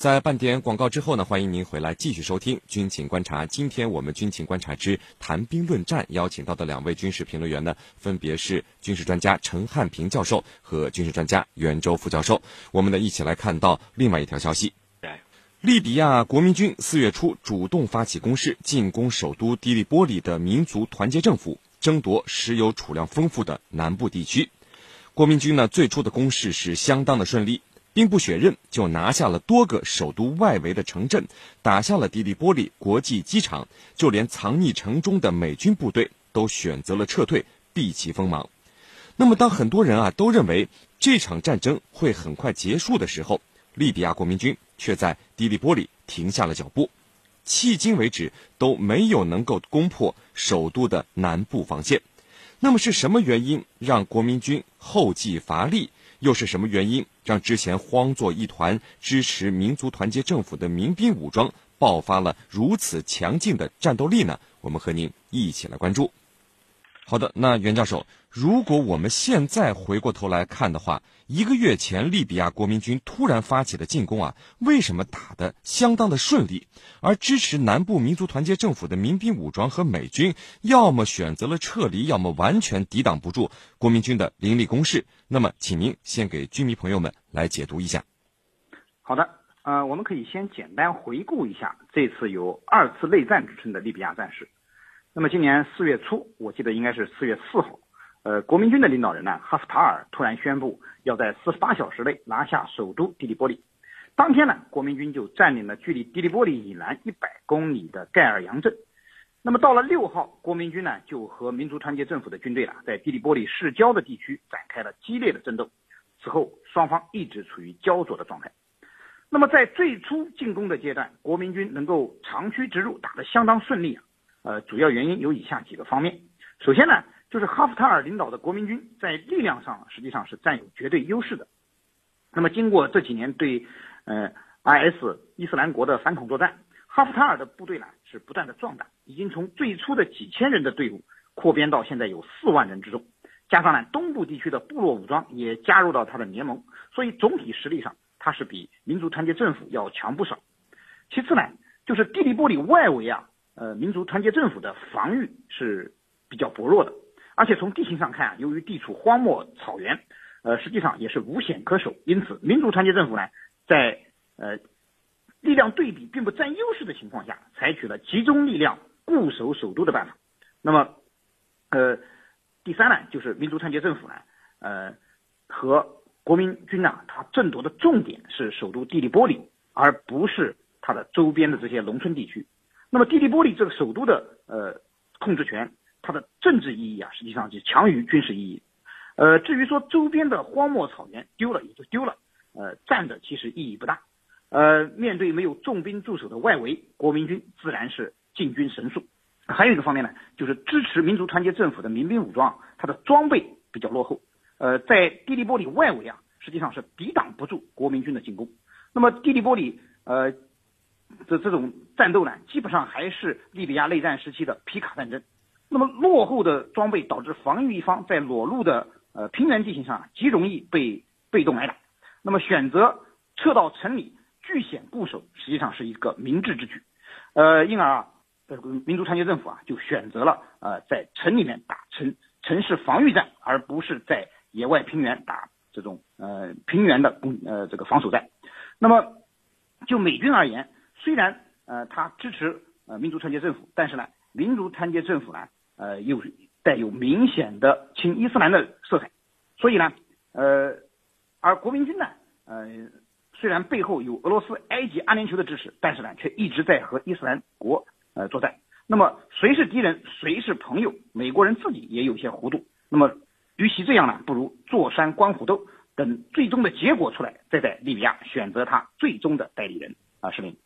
在半点广告之后呢，欢迎您回来继续收听《军情观察》。今天我们《军情观察之谈兵论战》邀请到的两位军事评论员呢，分别是军事专家陈汉平教授和军事专家袁周副教授。我们呢一起来看到另外一条消息：利比亚国民军四月初主动发起攻势，进攻首都迪利波里的民族团结政府，争夺石油储量丰富的南部地区。国民军呢最初的攻势是相当的顺利。兵不血刃就拿下了多个首都外围的城镇，打下了迪利波利国际机场，就连藏匿城中的美军部队都选择了撤退，避其锋芒。那么，当很多人啊都认为这场战争会很快结束的时候，利比亚国民军却在迪利波利停下了脚步，迄今为止都没有能够攻破首都的南部防线。那么，是什么原因让国民军后继乏力？又是什么原因让之前慌作一团支持民族团结政府的民兵武装爆发了如此强劲的战斗力呢？我们和您一起来关注。好的，那袁教授，如果我们现在回过头来看的话，一个月前利比亚国民军突然发起的进攻啊，为什么打得相当的顺利？而支持南部民族团结政府的民兵武装和美军，要么选择了撤离，要么完全抵挡不住国民军的凌厉攻势。那么，请您先给军迷朋友们来解读一下。好的，呃，我们可以先简单回顾一下这次有二次内战之称的利比亚战事。那么今年四月初，我记得应该是四月四号，呃，国民军的领导人呢，哈斯塔尔突然宣布要在四十八小时内拿下首都迪利波利。当天呢，国民军就占领了距离迪利波利以南一百公里的盖尔扬镇。那么到了六号，国民军呢就和民族团结政府的军队啊，在迪利波利市郊的地区展开了激烈的争斗。此后，双方一直处于焦灼的状态。那么在最初进攻的阶段，国民军能够长驱直入，打得相当顺利啊。呃，主要原因有以下几个方面。首先呢，就是哈夫塔尔领导的国民军在力量上实际上是占有绝对优势的。那么经过这几年对呃 IS 伊斯兰国的反恐作战，哈夫塔尔的部队呢是不断的壮大，已经从最初的几千人的队伍扩编到现在有四万人之众。加上呢，东部地区的部落武装也加入到他的联盟，所以总体实力上他是比民族团结政府要强不少。其次呢，就是地利波里外围啊。呃，民族团结政府的防御是比较薄弱的，而且从地形上看啊，由于地处荒漠草原，呃，实际上也是无险可守。因此，民族团结政府呢，在呃力量对比并不占优势的情况下，采取了集中力量固守首都的办法。那么，呃，第三呢，就是民族团结政府呢，呃，和国民军呢，它争夺的重点是首都蒂利波里，而不是它的周边的这些农村地区。那么，蒂利波利这个首都的呃控制权，它的政治意义啊，实际上就强于军事意义。呃，至于说周边的荒漠草原丢了也就丢了，呃，占的其实意义不大。呃，面对没有重兵驻守的外围，国民军自然是进军神速。还有一个方面呢，就是支持民族团结政府的民兵武装，它的装备比较落后。呃，在蒂利波里外围啊，实际上是抵挡不住国民军的进攻。那么，蒂利波里呃。这这种战斗呢，基本上还是利比亚内战时期的皮卡战争。那么落后的装备导致防御一方在裸露的呃平原地形上极容易被被动挨打。那么选择撤到城里据险固守，实际上是一个明智之举。呃，因而啊，这个民族团结政府啊就选择了呃在城里面打城城市防御战，而不是在野外平原打这种呃平原的攻呃这个防守战。那么就美军而言。虽然呃，他支持呃民族团结政府，但是呢，民族团结政府呢，呃，又带有明显的亲伊斯兰的色彩，所以呢，呃，而国民军呢，呃，虽然背后有俄罗斯、埃及、阿联酋的支持，但是呢，却一直在和伊斯兰国呃作战。那么谁是敌人，谁是朋友？美国人自己也有些糊涂。那么，与其这样呢，不如坐山观虎斗，等最终的结果出来，再在利比亚选择他最终的代理人啊，市民。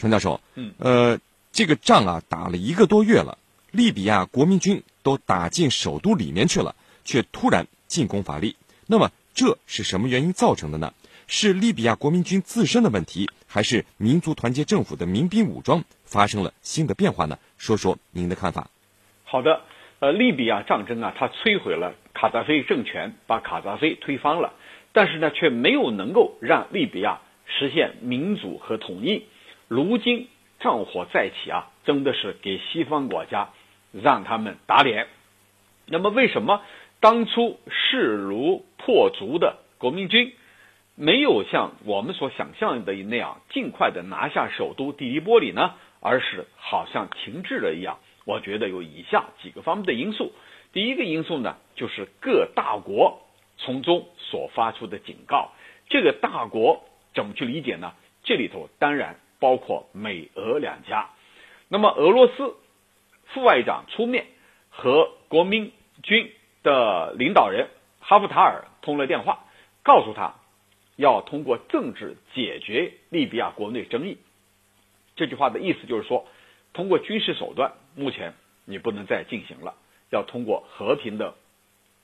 陈教授，嗯，呃，这个仗啊打了一个多月了，利比亚国民军都打进首都里面去了，却突然进攻乏力。那么这是什么原因造成的呢？是利比亚国民军自身的问题，还是民族团结政府的民兵武装发生了新的变化呢？说说您的看法。好的，呃，利比亚战争啊，它摧毁了卡扎菲政权，把卡扎菲推翻了，但是呢，却没有能够让利比亚实现民主和统一。如今战火再起啊，真的是给西方国家让他们打脸。那么，为什么当初势如破竹的国民军没有像我们所想象的那样尽快的拿下首都第一波里呢？而是好像停滞了一样？我觉得有以下几个方面的因素。第一个因素呢，就是各大国从中所发出的警告。这个大国怎么去理解呢？这里头当然包括美俄两家。那么俄罗斯副外长出面和国民军的领导人哈夫塔尔通了电话，告诉他要通过政治解决利比亚国内争议。这句话的意思就是说，通过军事手段，目前你不能再进行了。要通过和平的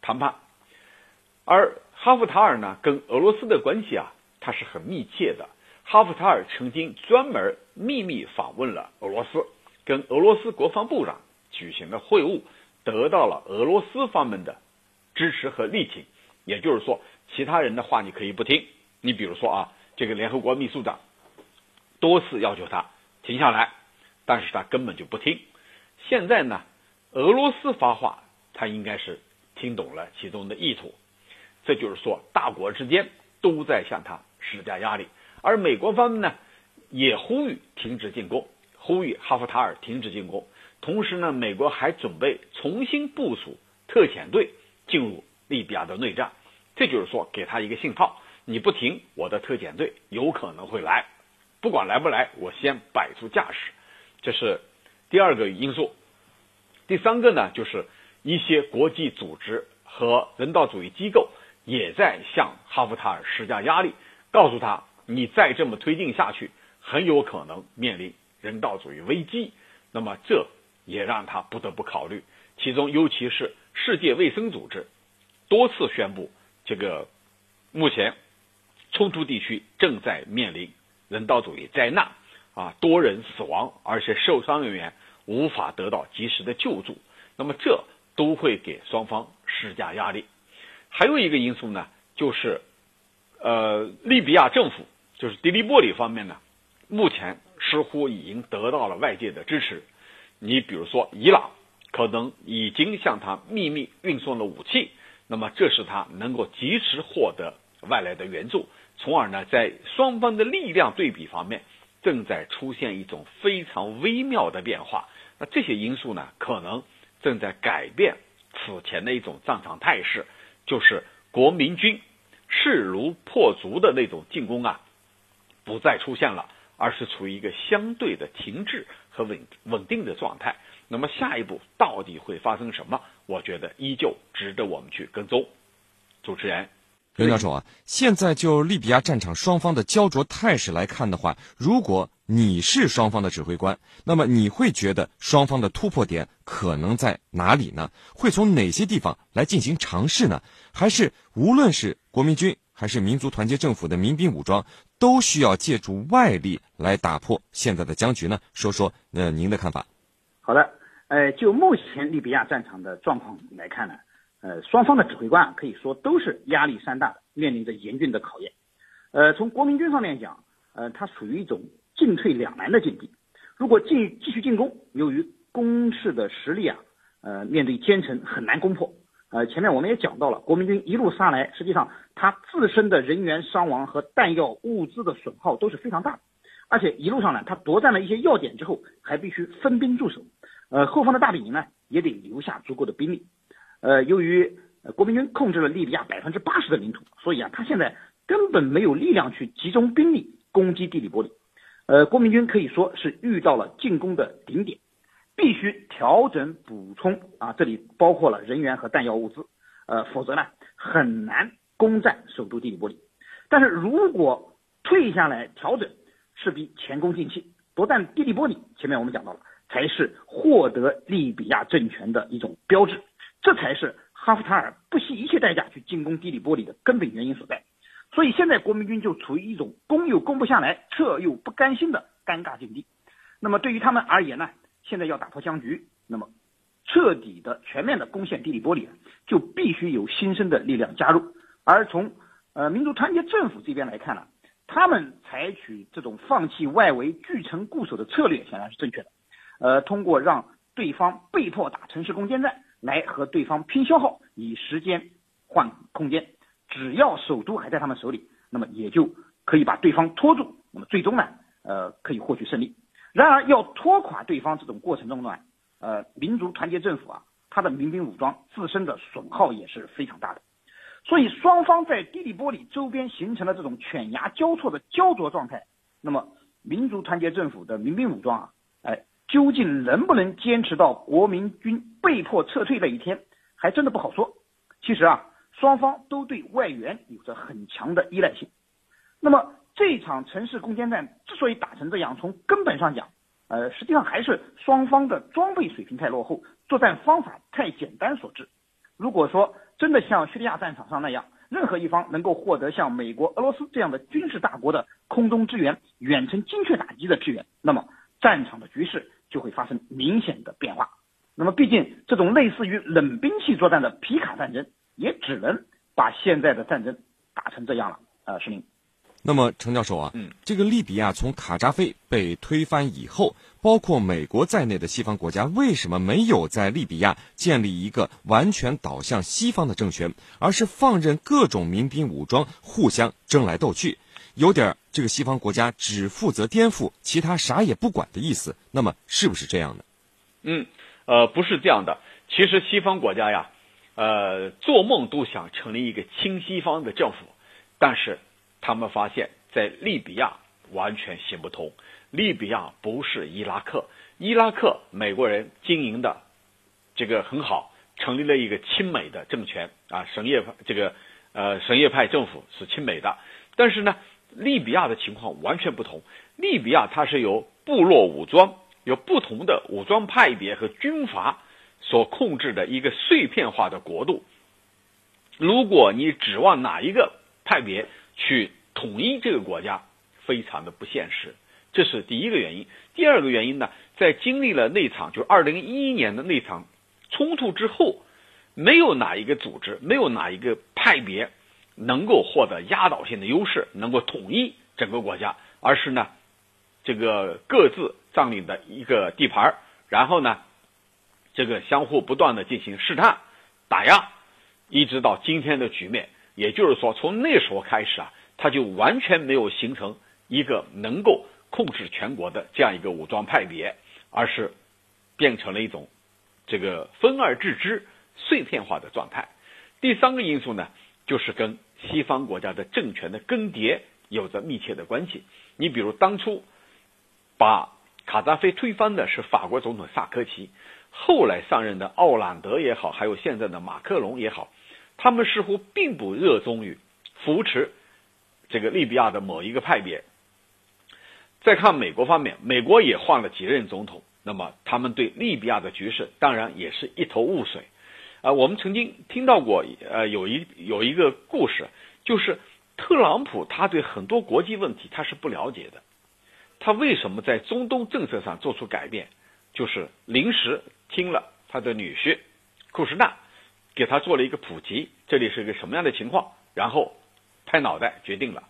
谈判，而哈夫塔尔呢，跟俄罗斯的关系啊，他是很密切的。哈夫塔尔曾经专门秘密访问了俄罗斯，跟俄罗斯国防部长举行了会晤，得到了俄罗斯方面的支持和力挺。也就是说，其他人的话你可以不听。你比如说啊，这个联合国秘书长多次要求他停下来，但是他根本就不听。现在呢？俄罗斯发话，他应该是听懂了其中的意图，这就是说，大国之间都在向他施加压力，而美国方面呢，也呼吁停止进攻，呼吁哈夫塔尔停止进攻。同时呢，美国还准备重新部署特遣队进入利比亚的内战，这就是说，给他一个信号：你不停，我的特遣队有可能会来，不管来不来，我先摆出架势。这是第二个因素。第三个呢，就是一些国际组织和人道主义机构也在向哈夫塔尔施加压力，告诉他，你再这么推进下去，很有可能面临人道主义危机。那么这也让他不得不考虑。其中，尤其是世界卫生组织多次宣布，这个目前冲突地区正在面临人道主义灾难，啊，多人死亡，而且受伤人员。无法得到及时的救助，那么这都会给双方施加压力。还有一个因素呢，就是，呃，利比亚政府就是迪利波里方面呢，目前似乎已经得到了外界的支持。你比如说，伊朗可能已经向他秘密运送了武器，那么这是他能够及时获得外来的援助，从而呢，在双方的力量对比方面正在出现一种非常微妙的变化。那这些因素呢，可能正在改变此前的一种战场态势，就是国民军势如破竹的那种进攻啊，不再出现了，而是处于一个相对的停滞和稳稳定的状态。那么下一步到底会发生什么？我觉得依旧值得我们去跟踪。主持人。刘教授啊，现在就利比亚战场双方的焦灼态势来看的话，如果你是双方的指挥官，那么你会觉得双方的突破点可能在哪里呢？会从哪些地方来进行尝试呢？还是无论是国民军还是民族团结政府的民兵武装，都需要借助外力来打破现在的僵局呢？说说呃您的看法。好的，呃，就目前利比亚战场的状况来看呢。呃，双方的指挥官可以说都是压力山大的，面临着严峻的考验。呃，从国民军方面讲，呃，它属于一种进退两难的境地。如果进继续进攻，由于攻势的实力啊，呃，面对坚城很难攻破。呃，前面我们也讲到了，国民军一路杀来，实际上他自身的人员伤亡和弹药物资的损耗都是非常大的。而且一路上呢，他夺占了一些要点之后，还必须分兵驻守。呃，后方的大本营呢，也得留下足够的兵力。呃，由于国民军控制了利比亚百分之八十的领土，所以啊，他现在根本没有力量去集中兵力攻击地理波里。呃，国民军可以说是遇到了进攻的顶点，必须调整补充啊，这里包括了人员和弹药物资，呃，否则呢很难攻占首都地理波里。但是如果退下来调整，势必前功尽弃，不但地理波里。前面我们讲到了，才是获得利比亚政权的一种标志。这才是哈夫塔尔不惜一切代价去进攻迪里波里的根本原因所在，所以现在国民军就处于一种攻又攻不下来，撤又不甘心的尴尬境地。那么对于他们而言呢，现在要打破僵局，那么彻底的、全面的攻陷迪里波里，就必须有新生的力量加入。而从呃民族团结政府这边来看呢，他们采取这种放弃外围、据城固守的策略，显然是正确的。呃，通过让对方被迫打城市攻坚战，来和对方拼消耗，以时间换空间。只要首都还在他们手里，那么也就可以把对方拖住。那么最终呢，呃，可以获取胜利。然而，要拖垮对方这种过程中呢，呃，民族团结政府啊，他的民兵武装自身的损耗也是非常大的。所以，双方在迪利波里周边形成了这种犬牙交错的焦灼状态。那么，民族团结政府的民兵武装啊，哎，究竟能不能坚持到国民军被迫撤退那一天，还真的不好说。其实啊，双方都对外援有着很强的依赖性。那么，这场城市攻坚战之所以打成这样，从根本上讲，呃，实际上还是双方的装备水平太落后，作战方法太简单所致。如果说真的像叙利亚战场上那样，任何一方能够获得像美国、俄罗斯这样的军事大国的空中支援、远程精确打击的支援，那么战场的局势就会发生明显的变化。那么，毕竟这种类似于冷兵器作战的皮卡战争，也只能把现在的战争打成这样了。呃，石明。那么，程教授啊，嗯，这个利比亚从卡扎菲被推翻以后，包括美国在内的西方国家为什么没有在利比亚建立一个完全倒向西方的政权，而是放任各种民兵武装互相争来斗去，有点这个西方国家只负责颠覆，其他啥也不管的意思？那么是不是这样的？嗯，呃，不是这样的。其实西方国家呀，呃，做梦都想成立一个亲西方的政府，但是。他们发现，在利比亚完全行不通。利比亚不是伊拉克，伊拉克美国人经营的这个很好，成立了一个亲美的政权啊，什叶派这个呃什叶派政府是亲美的。但是呢，利比亚的情况完全不同。利比亚它是由部落武装、有不同的武装派别和军阀所控制的一个碎片化的国度。如果你指望哪一个派别去统一这个国家非常的不现实，这是第一个原因。第二个原因呢，在经历了那场就是二零一一年的那场冲突之后，没有哪一个组织，没有哪一个派别能够获得压倒性的优势，能够统一整个国家，而是呢，这个各自占领的一个地盘然后呢，这个相互不断的进行试探、打压，一直到今天的局面。也就是说，从那时候开始啊。他就完全没有形成一个能够控制全国的这样一个武装派别，而是变成了一种这个分而治之、碎片化的状态。第三个因素呢，就是跟西方国家的政权的更迭有着密切的关系。你比如当初把卡扎菲推翻的是法国总统萨科齐，后来上任的奥朗德也好，还有现在的马克龙也好，他们似乎并不热衷于扶持。这个利比亚的某一个派别，再看美国方面，美国也换了几任总统，那么他们对利比亚的局势当然也是一头雾水。啊，我们曾经听到过，呃，有一有一个故事，就是特朗普他对很多国际问题他是不了解的，他为什么在中东政策上做出改变，就是临时听了他的女婿库什纳给他做了一个普及，这里是个什么样的情况，然后。拍脑袋决定了，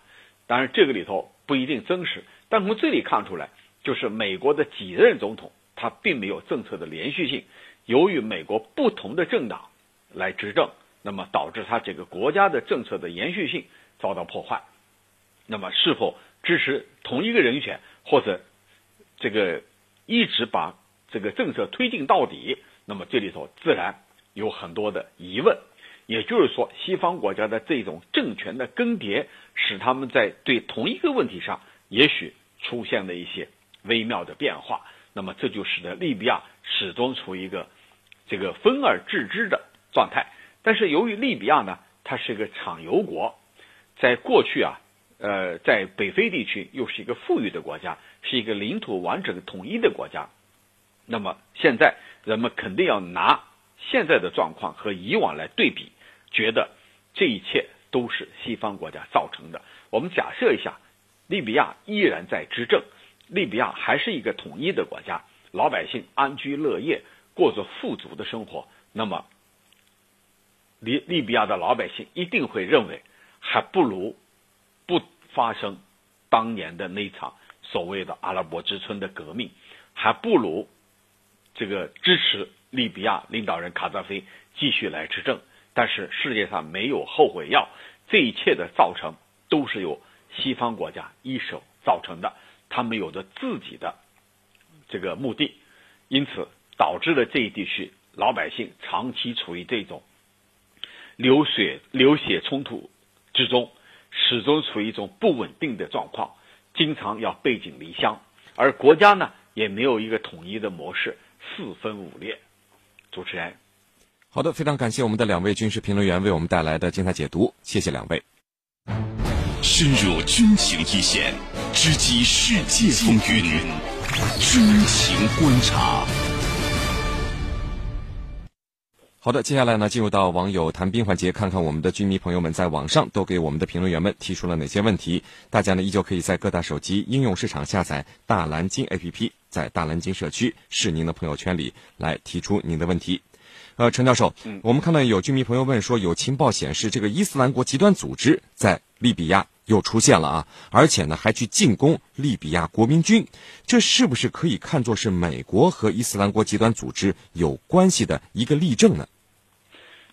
当然这个里头不一定真实，但从这里看出来，就是美国的几任总统他并没有政策的连续性，由于美国不同的政党来执政，那么导致他这个国家的政策的延续性遭到破坏。那么是否支持同一个人选，或者这个一直把这个政策推进到底？那么这里头自然有很多的疑问。也就是说，西方国家的这种政权的更迭，使他们在对同一个问题上，也许出现了一些微妙的变化。那么，这就使得利比亚始终处于一个这个分而治之的状态。但是，由于利比亚呢，它是一个产油国，在过去啊，呃，在北非地区又是一个富裕的国家，是一个领土完整统一的国家。那么，现在人们肯定要拿现在的状况和以往来对比。觉得这一切都是西方国家造成的。我们假设一下，利比亚依然在执政，利比亚还是一个统一的国家，老百姓安居乐业，过着富足的生活。那么，利利比亚的老百姓一定会认为，还不如不发生当年的那场所谓的阿拉伯之春的革命，还不如这个支持利比亚领导人卡扎菲继续来执政。但是世界上没有后悔药，这一切的造成都是由西方国家一手造成的，他们有着自己的这个目的，因此导致了这一地区老百姓长期处于这种流血流血冲突之中，始终处于一种不稳定的状况，经常要背井离乡，而国家呢也没有一个统一的模式，四分五裂。主持人。好的，非常感谢我们的两位军事评论员为我们带来的精彩解读，谢谢两位。深入军情一线，直击世界风云，军情观察。好的，接下来呢，进入到网友谈兵环节，看看我们的军迷朋友们在网上都给我们的评论员们提出了哪些问题。大家呢，依旧可以在各大手机应用市场下载大蓝鲸 APP，在大蓝鲸社区是您的朋友圈里来提出您的问题。呃，陈教授，我们看到有居民朋友问说，有情报显示这个伊斯兰国极端组织在利比亚又出现了啊，而且呢还去进攻利比亚国民军，这是不是可以看作是美国和伊斯兰国极端组织有关系的一个例证呢？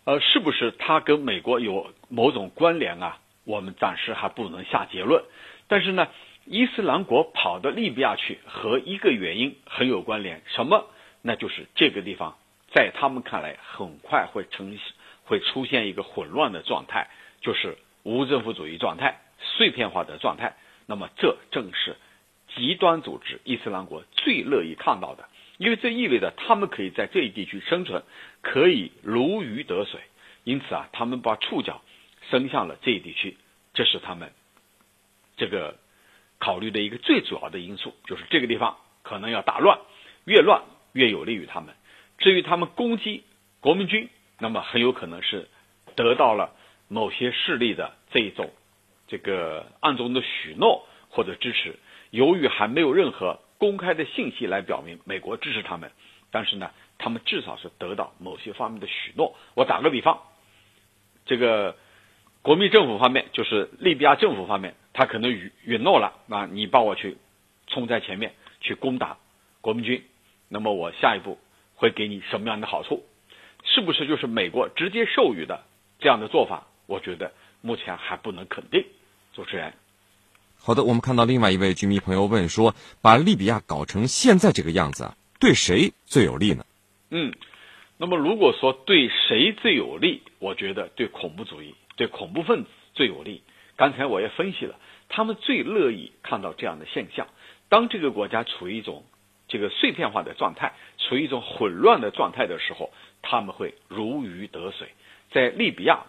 呃，是不是他跟美国有某种关联啊？我们暂时还不能下结论。但是呢，伊斯兰国跑到利比亚去和一个原因很有关联，什么？那就是这个地方。在他们看来，很快会成会出现一个混乱的状态，就是无政府主义状态、碎片化的状态。那么，这正是极端组织伊斯兰国最乐意看到的，因为这意味着他们可以在这一地区生存，可以如鱼得水。因此啊，他们把触角伸向了这一地区，这是他们这个考虑的一个最主要的因素，就是这个地方可能要大乱，越乱越有利于他们。至于他们攻击国民军，那么很有可能是得到了某些势力的这一种这个暗中的许诺或者支持。由于还没有任何公开的信息来表明美国支持他们，但是呢，他们至少是得到某些方面的许诺。我打个比方，这个国民政府方面，就是利比亚政府方面，他可能允允诺了啊，你帮我去冲在前面去攻打国民军，那么我下一步。会给你什么样的好处？是不是就是美国直接授予的这样的做法？我觉得目前还不能肯定。主持人，好的，我们看到另外一位居民朋友问说：“把利比亚搞成现在这个样子，对谁最有利呢？”嗯，那么如果说对谁最有利，我觉得对恐怖主义、对恐怖分子最有利。刚才我也分析了，他们最乐意看到这样的现象。当这个国家处于一种这个碎片化的状态，处于一种混乱的状态的时候，他们会如鱼得水。在利比亚、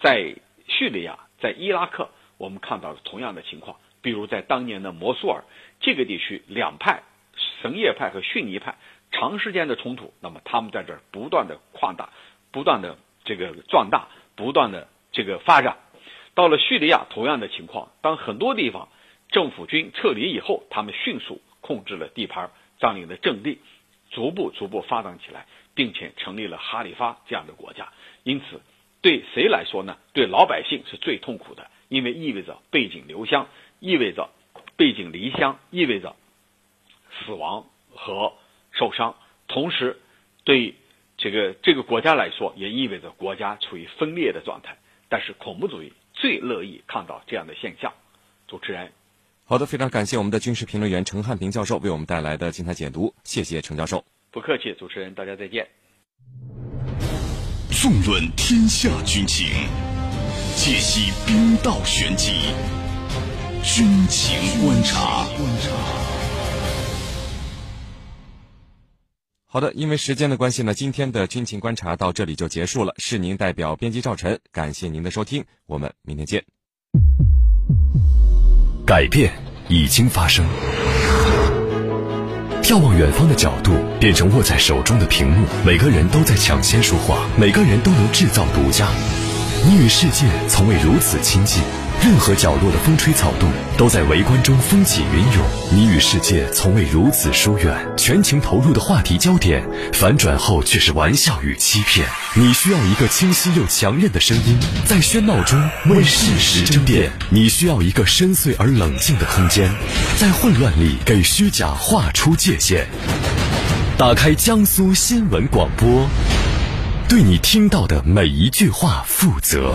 在叙利亚、在伊拉克，我们看到了同样的情况。比如在当年的摩苏尔这个地区，两派什叶派和逊尼派长时间的冲突，那么他们在这儿不断的扩大、不断的这个壮大、不断的这个发展。到了叙利亚，同样的情况，当很多地方政府军撤离以后，他们迅速控制了地盘。占领了阵地，逐步逐步发展起来，并且成立了哈里发这样的国家。因此，对谁来说呢？对老百姓是最痛苦的，因为意味着背井离乡，意味着背井离乡，意味着死亡和受伤。同时，对这个这个国家来说，也意味着国家处于分裂的状态。但是，恐怖主义最乐意看到这样的现象。主持人。好的，非常感谢我们的军事评论员陈汉平教授为我们带来的精彩解读，谢谢陈教授。不客气，主持人，大家再见。纵论天下军情，解析兵道玄机，军情观察。好的，因为时间的关系呢，今天的军情观察到这里就结束了。是您代表编辑赵晨，感谢您的收听，我们明天见。改变已经发生，眺望远方的角度变成握在手中的屏幕。每个人都在抢先说话，每个人都能制造独家。你与世界从未如此亲近，任何角落的风吹草动都在围观中风起云涌。你与世界从未如此疏远，全情投入的话题焦点，反转后却是玩笑与欺骗。你需要一个清晰又强韧的声音，在喧闹中为事实争辩；你需要一个深邃而冷静的空间，在混乱里给虚假画出界限。打开江苏新闻广播，对你听到的每一句话负责。